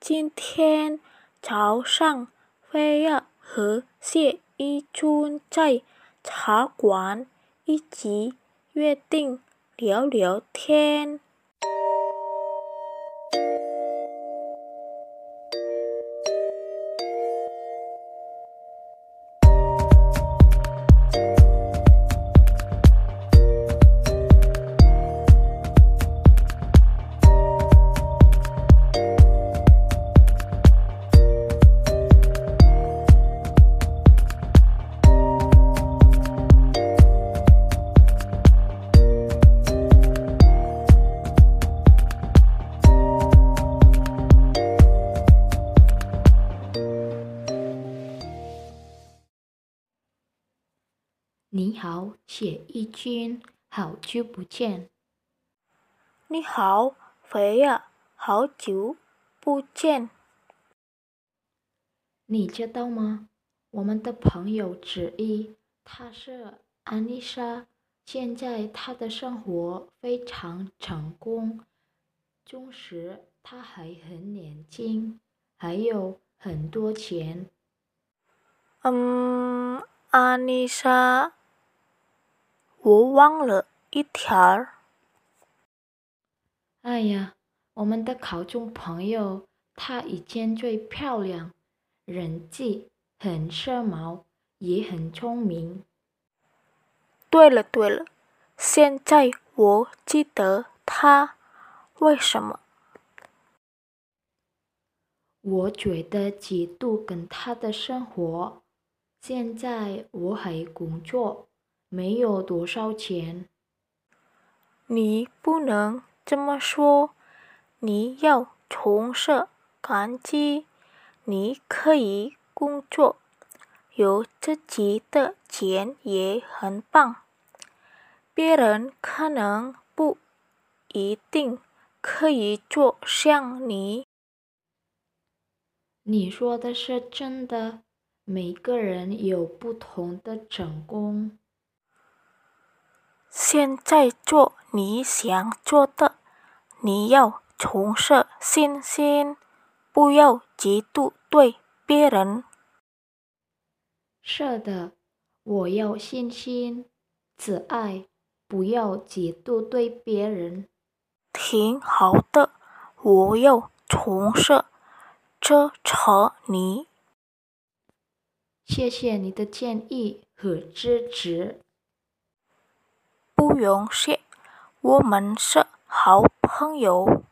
今天早上非要和谢一春在茶馆一起约定聊聊天。你好，谢一军，好久不见。你好，肥呀，好久不见。你知道吗？我们的朋友之一，她是安妮莎，现在她的生活非常成功，同时她还很年轻，还有很多钱。嗯，安妮莎。我忘了一条儿。哎呀，我们的考中朋友，她以前最漂亮，人际很时髦，也很聪明。对了对了，现在我记得她，为什么？我觉得嫉妒跟她的生活。现在我还工作。没有多少钱，你不能这么说。你要从事感激，你可以工作，有自己的钱也很棒。别人可能不一定可以做像你。你说的是真的，每个人有不同的成功。现在做你想做的，你要重拾信心，不要嫉妒对别人。是的，我要信心、自爱，不要嫉妒对别人。挺好的，我要重拾支持你。谢谢你的建议和支持。不用谢，我们是好朋友。